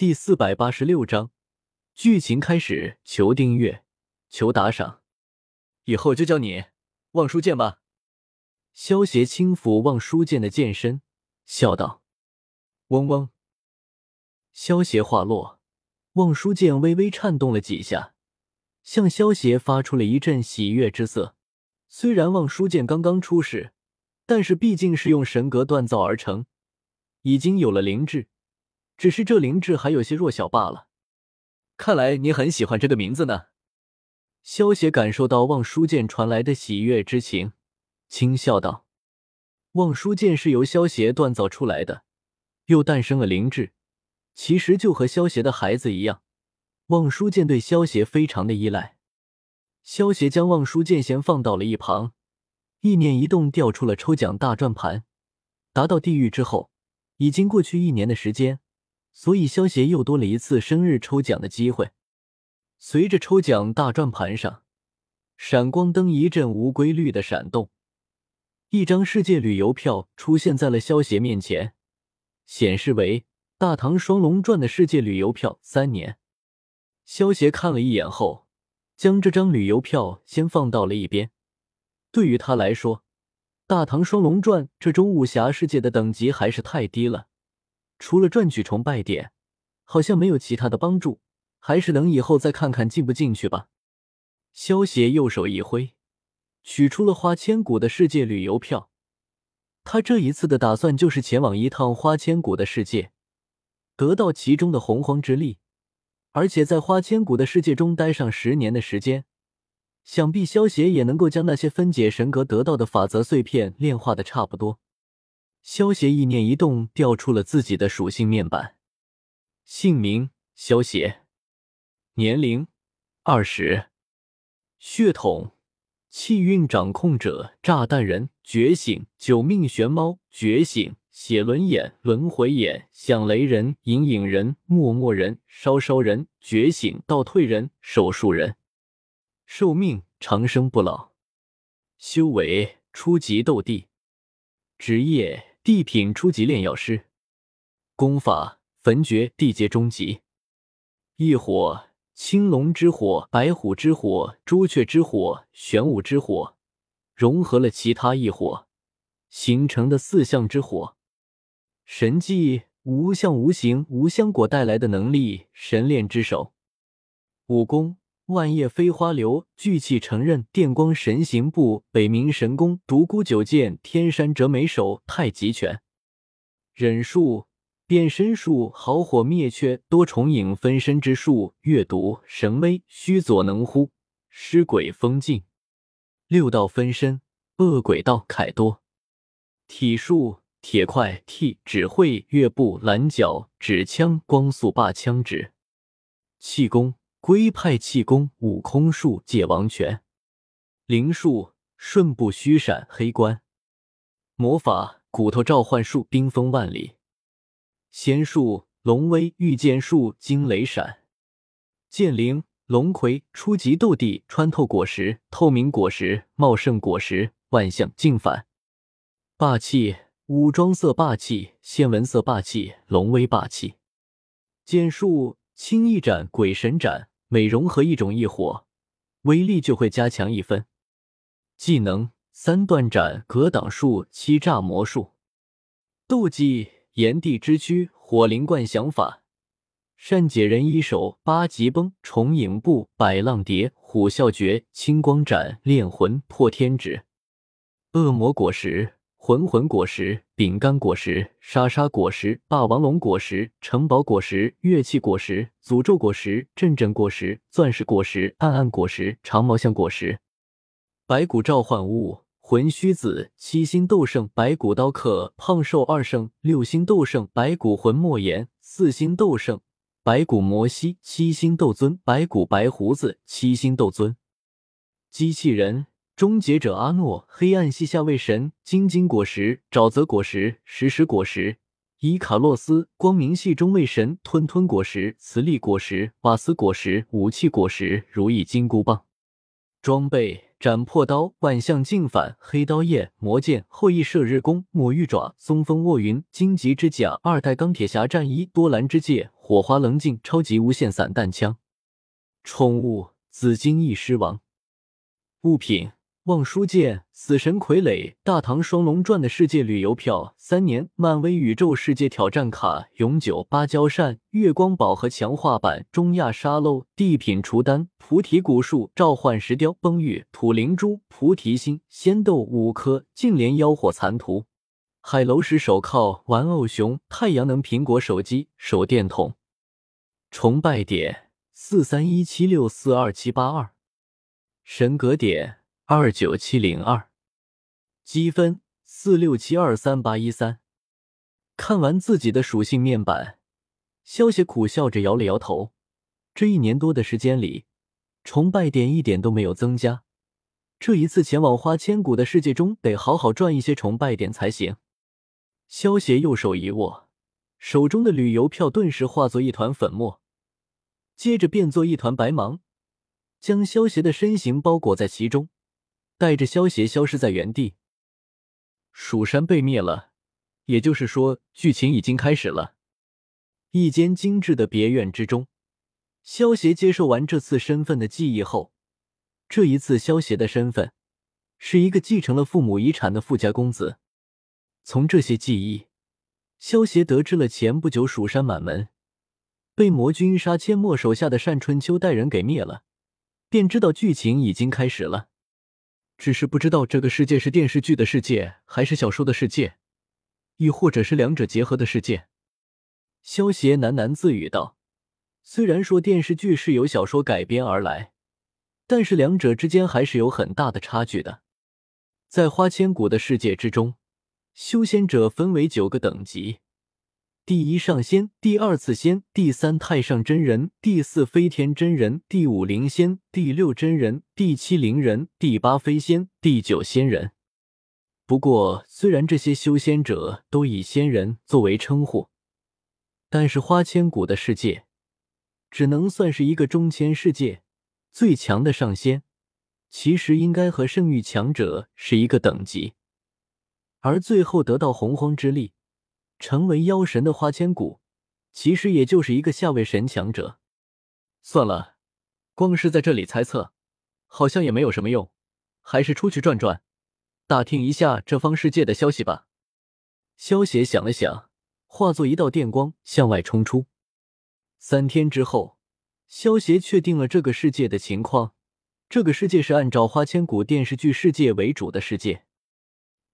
第四百八十六章，剧情开始。求订阅，求打赏，以后就叫你望书剑吧。萧协轻抚望书剑的剑身，笑道：“嗡嗡。”萧协话落，望书剑微微颤动了几下，向萧协发出了一阵喜悦之色。虽然望书剑刚刚出世，但是毕竟是用神格锻造而成，已经有了灵智。只是这灵智还有些弱小罢了。看来你很喜欢这个名字呢。萧协感受到望书剑传来的喜悦之情，轻笑道：“望书剑是由萧协锻造出来的，又诞生了灵智，其实就和萧协的孩子一样。望书剑对萧协非常的依赖。”萧协将望书剑先放到了一旁，意念一动，调出了抽奖大转盘。达到地狱之后，已经过去一年的时间。所以，萧协又多了一次生日抽奖的机会。随着抽奖大转盘上闪光灯一阵无规律的闪动，一张世界旅游票出现在了萧协面前，显示为《大唐双龙传》的世界旅游票三年。萧协看了一眼后，将这张旅游票先放到了一边。对于他来说，《大唐双龙传》这种武侠世界的等级还是太低了。除了赚取崇拜点，好像没有其他的帮助，还是等以后再看看进不进去吧。萧邪右手一挥，取出了花千骨的世界旅游票。他这一次的打算就是前往一趟花千骨的世界，得到其中的洪荒之力，而且在花千骨的世界中待上十年的时间，想必萧邪也能够将那些分解神格得到的法则碎片炼化的差不多。萧协意念一动，调出了自己的属性面板。姓名：萧协，年龄：二十，血统：气运掌控者，炸弹人，觉醒，九命玄猫，觉醒，血轮眼，轮回眼，响雷人，隐隐人，默默人，烧烧人，觉醒，倒退人，手术人，寿命：长生不老，修为：初级斗帝，职业。地品初级炼药师，功法焚诀地阶中级，异火青龙之火、白虎之火、朱雀之火、玄武之火，融合了其他异火形成的四象之火。神技无相无形无香果带来的能力，神炼之手。武功。万叶飞花流、聚气成刃、电光神行步、北冥神功、独孤九剑、天山折梅手、太极拳。忍术、变身术、好火灭却、多重影分身之术、阅读神威、虚左能乎、尸鬼封禁。六道分身、恶鬼道、凯多。体术、铁块替、指挥、月步、拦脚、指枪、光速霸枪指。气功。龟派气功、悟空术、界王拳、灵术、瞬步虚闪、黑关、魔法、骨头召唤术、冰封万里、仙术、龙威、御剑术、惊雷闪、剑灵、龙葵、初级斗帝、穿透果实、透明果实、茂盛果实、万象镜反、霸气、武装色霸气、仙纹色霸气、龙威霸气、剑术、轻易斩、鬼神斩。每融合一种异火，威力就会加强一分。技能：三段斩、格挡术、欺诈魔术。斗技：炎帝之躯、火灵冠、想法、善解人意手、八极崩、重影步、百浪蝶、虎啸诀、青光斩、炼魂、破天指。恶魔果实。魂魂果实、饼干果实、沙沙果实、霸王龙果实、城堡果实、乐器果实、诅咒果实、阵阵果实、钻石果实、暗暗果实、长毛象果实、白骨召唤物、魂虚子、七星斗圣、白骨刀客、胖瘦二圣、六星斗圣、白骨魂莫言、四星斗圣、白骨摩西、七星斗尊、白骨白胡子、七星斗尊、机器人。终结者阿诺，黑暗系下位神，晶晶果实，沼泽果实，石石果实，伊卡洛斯，光明系中位神，吞吞果实，磁力果实，瓦斯果实，武器果实，如意金箍棒。装备：斩破刀、万象镜反、黑刀叶、魔剑、后羿射日弓、墨玉爪、松风卧云、荆棘之甲、二代钢铁侠战衣、多兰之戒、火花棱镜、超级无限散弹枪。宠物：紫金翼狮王。物品。望书剑、死神傀儡、大唐双龙传的世界旅游票、三年漫威宇宙世界挑战卡、永久芭蕉扇、月光宝盒强化版、中亚沙漏、地品除丹、菩提古树、召唤石雕、崩玉、土灵珠、菩提心、仙豆五颗、净莲妖火残图、海楼石手铐、玩偶熊、太阳能苹果手机、手电筒。崇拜点四三一七六四二七八二，神格点。二九七零二，积分四六七二三八一三。看完自己的属性面板，萧邪苦笑着摇了摇头。这一年多的时间里，崇拜点一点都没有增加。这一次前往花千骨的世界中，得好好赚一些崇拜点才行。萧邪右手一握，手中的旅游票顿时化作一团粉末，接着变作一团白芒，将萧邪的身形包裹在其中。带着萧协消失在原地。蜀山被灭了，也就是说，剧情已经开始了。一间精致的别院之中，萧协接受完这次身份的记忆后，这一次萧协的身份是一个继承了父母遗产的富家公子。从这些记忆，萧协得知了前不久蜀山满门被魔君杀阡陌手下的单春秋带人给灭了，便知道剧情已经开始了。只是不知道这个世界是电视剧的世界，还是小说的世界，亦或者是两者结合的世界。萧协喃喃自语道：“虽然说电视剧是由小说改编而来，但是两者之间还是有很大的差距的。在花千骨的世界之中，修仙者分为九个等级。”第一上仙，第二次仙，第三太上真人，第四飞天真人，第五灵仙，第六真人，第七灵人，第八飞仙，第九仙人。不过，虽然这些修仙者都以仙人作为称呼，但是花千骨的世界只能算是一个中千世界。最强的上仙，其实应该和圣域强者是一个等级，而最后得到洪荒之力。成为妖神的花千骨，其实也就是一个下位神强者。算了，光是在这里猜测，好像也没有什么用，还是出去转转，打听一下这方世界的消息吧。萧协想了想，化作一道电光向外冲出。三天之后，萧协确定了这个世界的情况。这个世界是按照花千骨电视剧世界为主的世界，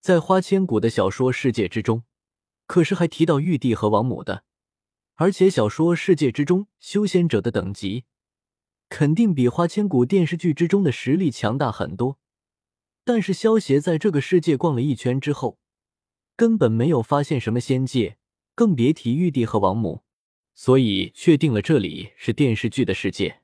在花千骨的小说世界之中。可是还提到玉帝和王母的，而且小说世界之中修仙者的等级肯定比花千骨电视剧之中的实力强大很多。但是萧协在这个世界逛了一圈之后，根本没有发现什么仙界，更别提玉帝和王母，所以确定了这里是电视剧的世界。